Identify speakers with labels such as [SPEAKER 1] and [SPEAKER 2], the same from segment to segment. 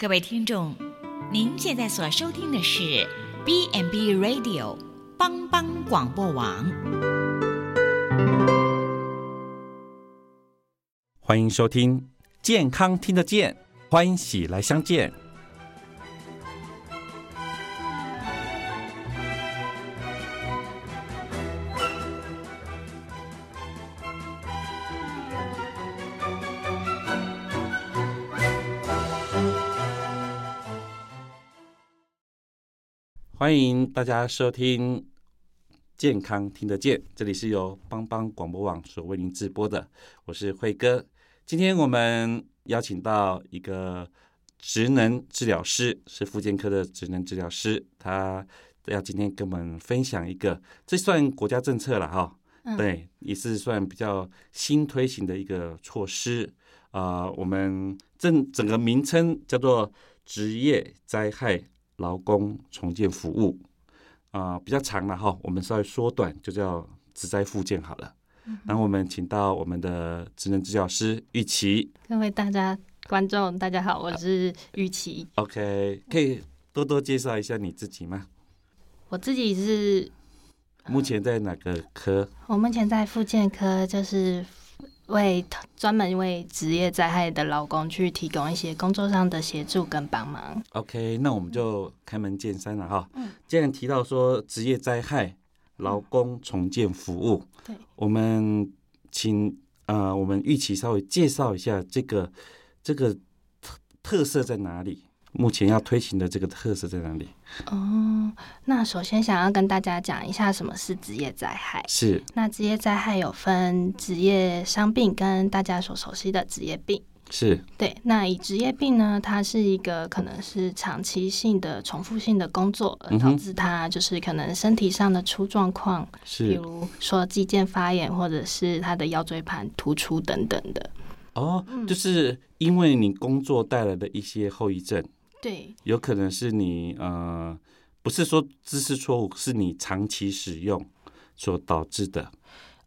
[SPEAKER 1] 各位听众，您现在所收听的是 B n B Radio 帮帮广播网。
[SPEAKER 2] 欢迎收听健康听得见，欢喜来相见。欢迎大家收听健康听得见，这里是由帮帮广播网所为您直播的，我是辉哥。今天我们邀请到一个职能治疗师，是复健科的职能治疗师，他要今天跟我们分享一个，这算国家政策了哈，对，也是算比较新推行的一个措施啊。我们整整个名称叫做职业灾害。劳工重建服务啊，比较长了哈，我们稍微缩短，就叫职灾复健好了。然后我们请到我们的职能治疗师玉琪。
[SPEAKER 3] 各位大家观众，大家好，我是玉琪。
[SPEAKER 2] OK，可以多多介绍一下你自己吗？
[SPEAKER 3] 我自己是
[SPEAKER 2] 目前在哪个科？
[SPEAKER 3] 我目前在复健科，就是。为专门为职业灾害的劳工去提供一些工作上的协助跟帮忙。
[SPEAKER 2] OK，那我们就开门见山了哈。嗯。既然提到说职业灾害劳工重建服务，
[SPEAKER 3] 对，
[SPEAKER 2] 我们请呃，我们玉琪稍微介绍一下这个这个特特色在哪里。目前要推行的这个特色在哪里？
[SPEAKER 3] 哦，那首先想要跟大家讲一下什么是职业灾害。
[SPEAKER 2] 是。
[SPEAKER 3] 那职业灾害有分职业伤病跟大家所熟悉的职业病。
[SPEAKER 2] 是。
[SPEAKER 3] 对，那以职业病呢，它是一个可能是长期性的重复性的工作，而导致它就是可能身体上的出状况，
[SPEAKER 2] 是，
[SPEAKER 3] 比如说肌腱发炎，或者是他的腰椎盘突出等等的。
[SPEAKER 2] 哦，就是因为你工作带来的一些后遗症。
[SPEAKER 3] 对，
[SPEAKER 2] 有可能是你呃，不是说知识错误，是你长期使用所导致的。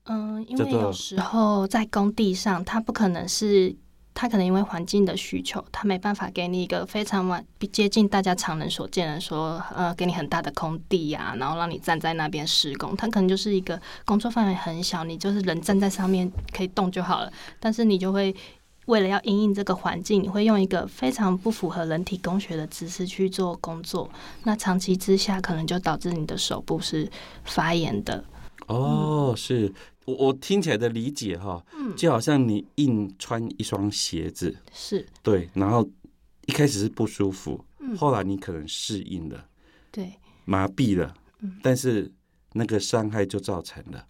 [SPEAKER 3] 嗯，因为有时候在工地上，它不可能是，它可能因为环境的需求，它没办法给你一个非常完接近大家常人所见的说，呃，给你很大的空地呀，然后让你站在那边施工。它可能就是一个工作范围很小，你就是人站在上面可以动就好了，但是你就会。为了要应应这个环境，你会用一个非常不符合人体工学的姿势去做工作，那长期之下可能就导致你的手部是发炎的。
[SPEAKER 2] 哦，是我我听起来的理解哈，嗯，就好像你硬穿一双鞋子，
[SPEAKER 3] 是。
[SPEAKER 2] 对，然后一开始是不舒服，嗯，后来你可能适应了，
[SPEAKER 3] 对，
[SPEAKER 2] 麻痹了，嗯，但是那个伤害就造成了。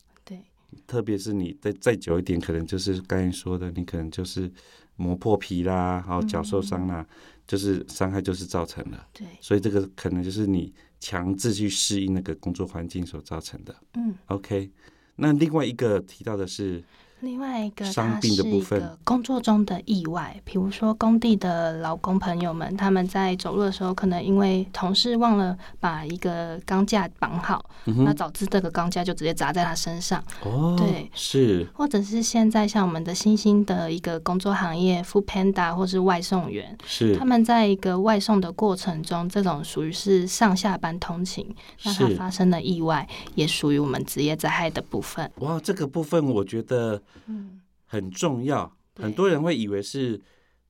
[SPEAKER 2] 特别是你再再久一点，可能就是刚才说的，你可能就是磨破皮啦，然后脚受伤啦，就是伤害就是造成了。
[SPEAKER 3] 对，
[SPEAKER 2] 所以这个可能就是你强制去适应那个工作环境所造成的。
[SPEAKER 3] 嗯
[SPEAKER 2] ，OK，那另外一个提到的是。
[SPEAKER 3] 另外一个，它是一个工作中的意外，比如说工地的劳工朋友们，他们在走路的时候，可能因为同事忘了把一个钢架绑好，那导致这个钢架就直接砸在他身上。
[SPEAKER 2] 哦，
[SPEAKER 3] 对，
[SPEAKER 2] 是，
[SPEAKER 3] 或者是现在像我们的新兴的一个工作行业，Food Panda 或是外送员，
[SPEAKER 2] 是
[SPEAKER 3] 他们在一个外送的过程中，这种属于是上下班通勤，那他发生的意外，也属于我们职业灾害的部分。
[SPEAKER 2] 哇，这个部分我觉得。
[SPEAKER 3] 嗯，
[SPEAKER 2] 很重要。很多人会以为是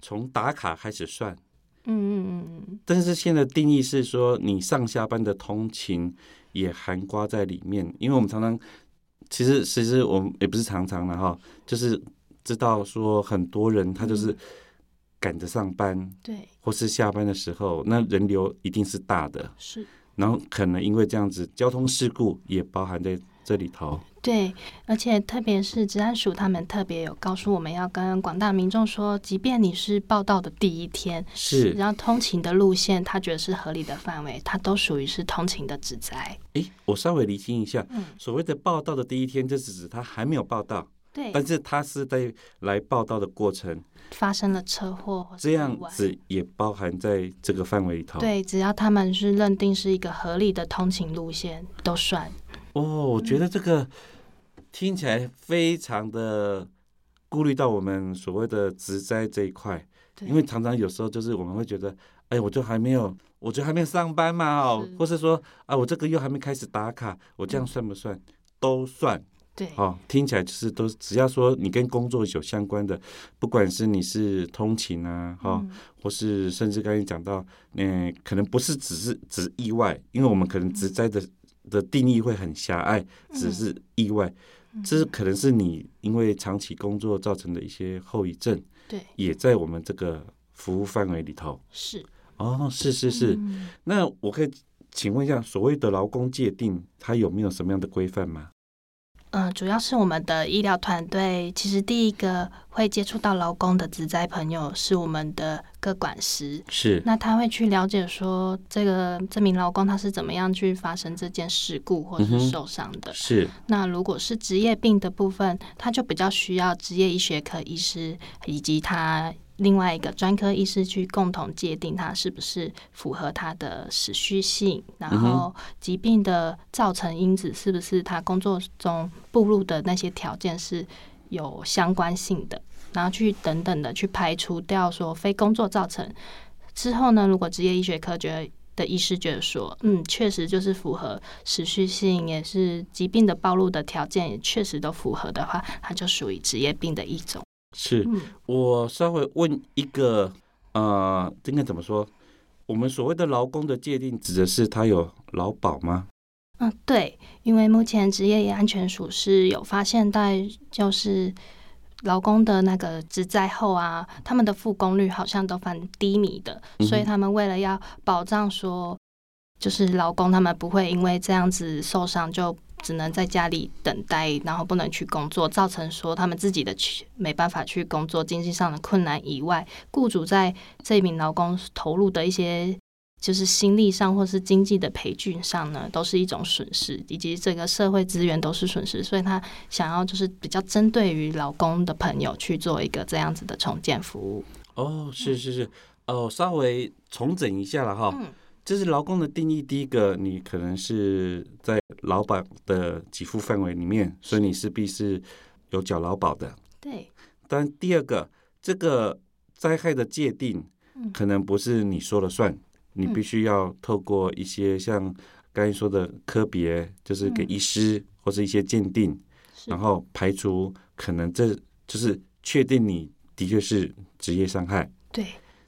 [SPEAKER 2] 从打卡开始算，
[SPEAKER 3] 嗯嗯嗯嗯
[SPEAKER 2] 但是现在定义是说，你上下班的通勤也含刮在里面。因为我们常常，其实其实我们也不是常常的哈，就是知道说很多人他就是赶着上班，
[SPEAKER 3] 对，
[SPEAKER 2] 或是下班的时候，那人流一定是大的，
[SPEAKER 3] 是。
[SPEAKER 2] 然后可能因为这样子，交通事故也包含在这里头。
[SPEAKER 3] 对，而且特别是治安署，他们特别有告诉我们要跟广大民众说，即便你是报道的第一天，
[SPEAKER 2] 是
[SPEAKER 3] 然后通勤的路线，他觉得是合理的范围，它都属于是通勤的指灾。
[SPEAKER 2] 诶，我稍微厘清一下，嗯，所谓的报道的第一天，就是指他还没有报道，
[SPEAKER 3] 对，
[SPEAKER 2] 但是他是在来报道的过程
[SPEAKER 3] 发生了车祸，
[SPEAKER 2] 这样子也包含在这个范围里头。
[SPEAKER 3] 对，只要他们是认定是一个合理的通勤路线，都算。
[SPEAKER 2] 哦，我觉得这个。听起来非常的顾虑到我们所谓的植栽这一块，
[SPEAKER 3] 对。
[SPEAKER 2] 因为常常有时候就是我们会觉得，哎，我就还没有，我就还没有上班嘛，哦，或是说啊，我这个月还没开始打卡，我这样算不算？都算
[SPEAKER 3] 对，
[SPEAKER 2] 哦，听起来就是都只要说你跟工作有相关的，不管是你是通勤啊，哈、
[SPEAKER 3] 嗯。
[SPEAKER 2] 或是甚至刚才讲到，嗯、可能不是只是只是意外，因为我们可能职灾的的定义会很狭隘，只是意外，这是可能是你因为长期工作造成的一些后遗症，
[SPEAKER 3] 对，
[SPEAKER 2] 也在我们这个服务范围里头。
[SPEAKER 3] 是。
[SPEAKER 2] 哦，是是是，
[SPEAKER 3] 嗯。
[SPEAKER 2] 那我可以请问一下，所谓的劳工界定，它有没有什么样的规范吗？
[SPEAKER 3] 嗯，主要是我们的医疗团队，其实第一个会接触到劳工的职灾朋友是我们的各管师，
[SPEAKER 2] 是，
[SPEAKER 3] 那他会去了解说这个这名劳工他是怎么样去发生这件事故或是受伤的。
[SPEAKER 2] 是，
[SPEAKER 3] 那如果是职业病的部分，他就比较需要职业医学科医师以及他另外一个专科医师去共同界定它是不是符合它的时序性，然
[SPEAKER 2] 嗯
[SPEAKER 3] 后疾病的造成因子是不是他工作中步入的那些条件是有相关性的，然后去等等的去排除掉说非工作造成。之后呢，如果职业医学科觉得的医师觉得说，嗯，确实就是符合持续性，也是疾病的暴露的条件，也确实都符合的话，它就属于职业病的一种。
[SPEAKER 2] 是
[SPEAKER 3] 嗯，
[SPEAKER 2] 我稍微问一个，呃，应该怎么说？我们所谓的劳工的界定，指的是他有劳保吗？
[SPEAKER 3] 嗯，对，因为目前职业安全署是有发现在就是劳工的那个职灾后啊，他们的复工率好像都蛮低迷的，
[SPEAKER 2] 嗯
[SPEAKER 3] 所以他们为了要保障说，就是劳工他们不会因为这样子受伤就。只能在家里等待，然后不能去工作，造成说他们自己的去没办法去工作，经济上的困难以外，雇主在这名劳工投入的一些就是心力上或是经济的培训上呢，都是一种损失，以及这个社会资源都是损失，所以他想要就是比较针对于劳工的朋友去做一个这样子的重建服务。
[SPEAKER 2] 哦，是是是，哦，稍微重整一下了哈。这是劳工的定义，第一个，你可能是在劳保的给付范围里面，所以你势必是有缴劳保的。
[SPEAKER 3] 对，
[SPEAKER 2] 但第二个，这个灾害的界定
[SPEAKER 3] 嗯。
[SPEAKER 2] 可能不是你说了算，你必须要透过一些像刚才说的科别，就是给
[SPEAKER 3] 嗯。
[SPEAKER 2] 医师或是一些鉴定，
[SPEAKER 3] 是。
[SPEAKER 2] 然后排除可能这就是确定你的确是职业伤害，
[SPEAKER 3] 对。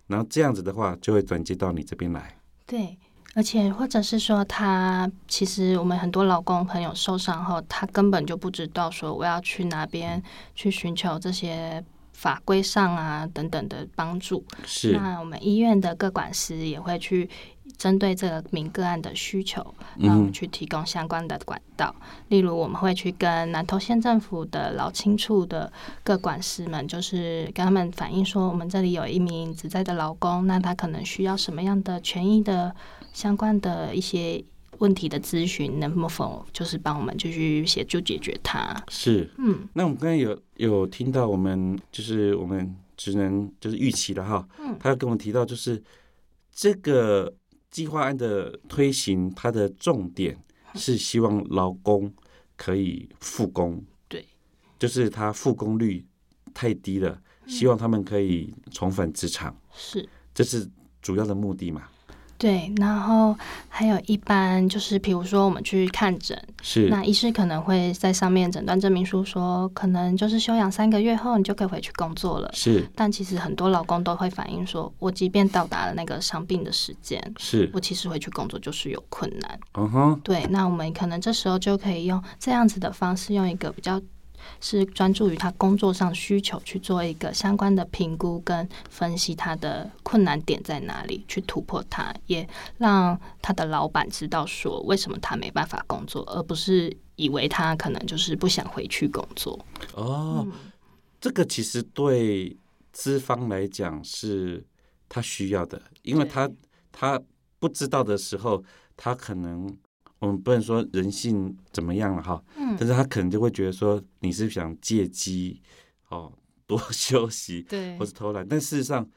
[SPEAKER 2] 然后这样子的话就会转接到你这边来。
[SPEAKER 3] 对。而且，或者是说，他其实我们很多老公朋友受伤后，他根本就不知道说我要去哪边去寻求这些法规上啊等等的帮助。
[SPEAKER 2] 是
[SPEAKER 3] 那我们医院的各管师也会去针对这个名个案的需求，那我
[SPEAKER 2] 嗯
[SPEAKER 3] 们去提供相关的管道。例如，我们会去跟南投县政府的老青处的各管师们，就是跟他们反映说，我们这里有一名职在的劳工，那他可能需要什么样的权益的相关的一些问题的咨询，能否就是帮我们继续协助解决它？
[SPEAKER 2] 是。
[SPEAKER 3] 嗯
[SPEAKER 2] 那我们刚才有有听到我们就是我们职能就是预期了哈，
[SPEAKER 3] 嗯
[SPEAKER 2] 他有跟我们提到就是这个计划案的推行，它的重点是希望劳工可以复工，
[SPEAKER 3] 对，
[SPEAKER 2] 就是他复工率太低了，希望他们可以重返职场，
[SPEAKER 3] 是。
[SPEAKER 2] 这是主要的目的嘛？
[SPEAKER 3] 对，然后还有一般就是，比如说我们去看诊，
[SPEAKER 2] 是
[SPEAKER 3] 那医师可能会在上面诊断证明书说，可能就是休养三个月后，你就可以回去工作了。
[SPEAKER 2] 是
[SPEAKER 3] 但其实很多老公都会反映说，我即便到达了那个伤病的时间，
[SPEAKER 2] 是，
[SPEAKER 3] 我其实回去工作就是有困难。
[SPEAKER 2] 嗯哼，
[SPEAKER 3] 对，那我们可能这时候就可以用这样子的方式，用一个比较是专注于他工作上需求去做一个相关的评估跟分析他的困难点在哪里，去突破它，也让他的老板知道说为什么他没办法工作，而不是以为他可能就是不想回去工作。
[SPEAKER 2] 哦，这个其实对资方来讲是他需要的，因为他他不知道的时候，他可能我们不能说人性怎么样了哈，
[SPEAKER 3] 嗯。
[SPEAKER 2] 但是他可能就会觉得说你是想借机哦多 休息
[SPEAKER 3] 对。
[SPEAKER 2] 或是偷懒，但事实上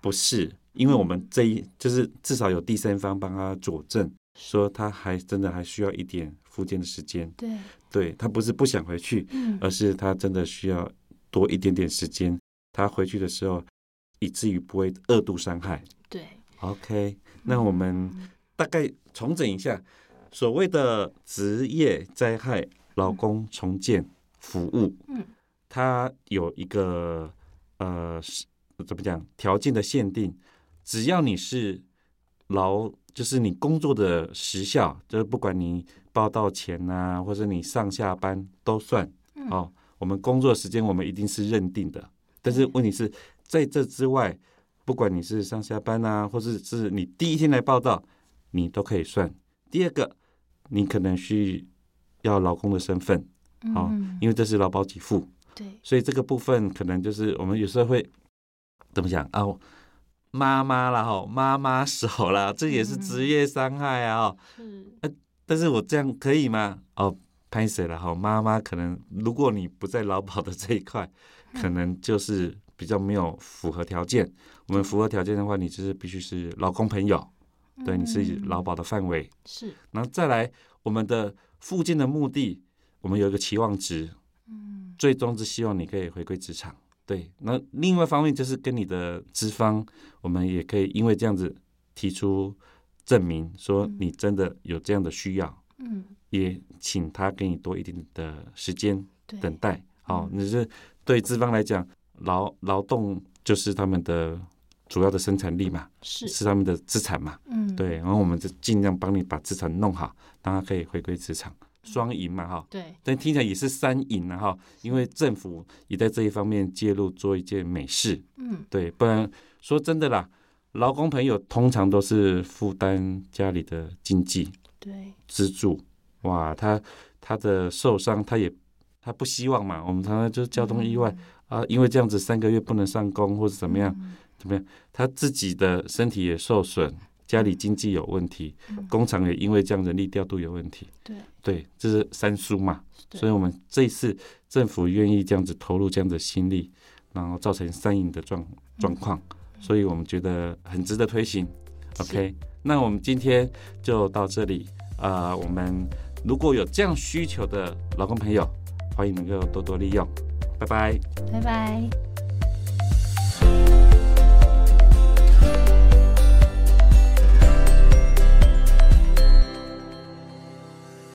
[SPEAKER 2] 不是，因为我们这一就是至少有第三方帮他佐证，说他还真的还需要一点复健的时间，
[SPEAKER 3] 对，
[SPEAKER 2] 对他不是不想回去，
[SPEAKER 3] 嗯。
[SPEAKER 2] 而是他真的需要多一点点时间。他回去的时候，以至于不会二度伤害。
[SPEAKER 3] 对
[SPEAKER 2] ，OK，那我们大概重整一下，所谓的职业灾害劳工重建服务，
[SPEAKER 3] 嗯，
[SPEAKER 2] 它有一个呃怎么讲条件的限定，只要你是劳，就是你工作的时效，就是不管你报到前呐、或者你上下班都算
[SPEAKER 3] 嗯
[SPEAKER 2] 哦。我们工作时间我们一定是认定的，但是问题是在这之外，不管你是上下班啊，或者是你第一天来报道，你都可以算。第二个，你可能需要老公的身份，哦
[SPEAKER 3] 嗯，
[SPEAKER 2] 因为这是劳保给付，
[SPEAKER 3] 对，
[SPEAKER 2] 所以这个部分可能就是我们有时候会怎么讲啊？妈妈啦，哈，妈妈手啦，这也是职业伤害啊，哦
[SPEAKER 3] 是，
[SPEAKER 2] 但是我这样可以吗？哦，拍谁了？哈，妈妈可能如果你不在劳保的这一块，可能就是比较没有符合条件。我们符合条件的话，你就是必须是老公朋友，对，你是
[SPEAKER 3] 嗯
[SPEAKER 2] 劳保的范围。
[SPEAKER 3] 是，
[SPEAKER 2] 然后再来，我们的附近的目的，我们有一个期望值，
[SPEAKER 3] 嗯
[SPEAKER 2] 最终是希望你可以回归职场。对，那另外一方面就是跟你的资方，我们也可以因为这样子提出证明，说
[SPEAKER 3] 嗯
[SPEAKER 2] 你真的有这样的需要，
[SPEAKER 3] 嗯，
[SPEAKER 2] 也请他给你多一点的时间，等待。好、
[SPEAKER 3] 嗯
[SPEAKER 2] 你是对资方来讲，劳劳动就是他们的主要的生产力嘛，
[SPEAKER 3] 是，
[SPEAKER 2] 是他们的资产嘛。
[SPEAKER 3] 嗯，
[SPEAKER 2] 对，然后我们就尽量帮你把资产弄好，让他可以回归职场，双赢嘛哈。
[SPEAKER 3] 对，
[SPEAKER 2] 但听起来也是三赢了哈，因为政府也在这一方面介入，做一件美事。
[SPEAKER 3] 嗯，
[SPEAKER 2] 对，不然说真的啦，劳工朋友通常都是负担家里的经济
[SPEAKER 3] 对，
[SPEAKER 2] 支柱。哇，他他的受伤，他也他不希望嘛。我们常常就是交通意外、啊，因为这样子三个月不能上工或者怎么样，
[SPEAKER 3] 嗯
[SPEAKER 2] 怎么样，他自己的身体也受损，家里经济有问题，
[SPEAKER 3] 嗯
[SPEAKER 2] 工厂也因为这样人力调度有问题。
[SPEAKER 3] 对，
[SPEAKER 2] 对，这是三输嘛。所以我们这一次政府愿意这样子投入这样的心力，然后造成三赢的状状况，所以我们觉得很值得推行。OK，那我们今天就到这里。呃，我们如果有这样需求的劳工朋友，欢迎能够多多利用。拜拜。
[SPEAKER 3] 拜拜。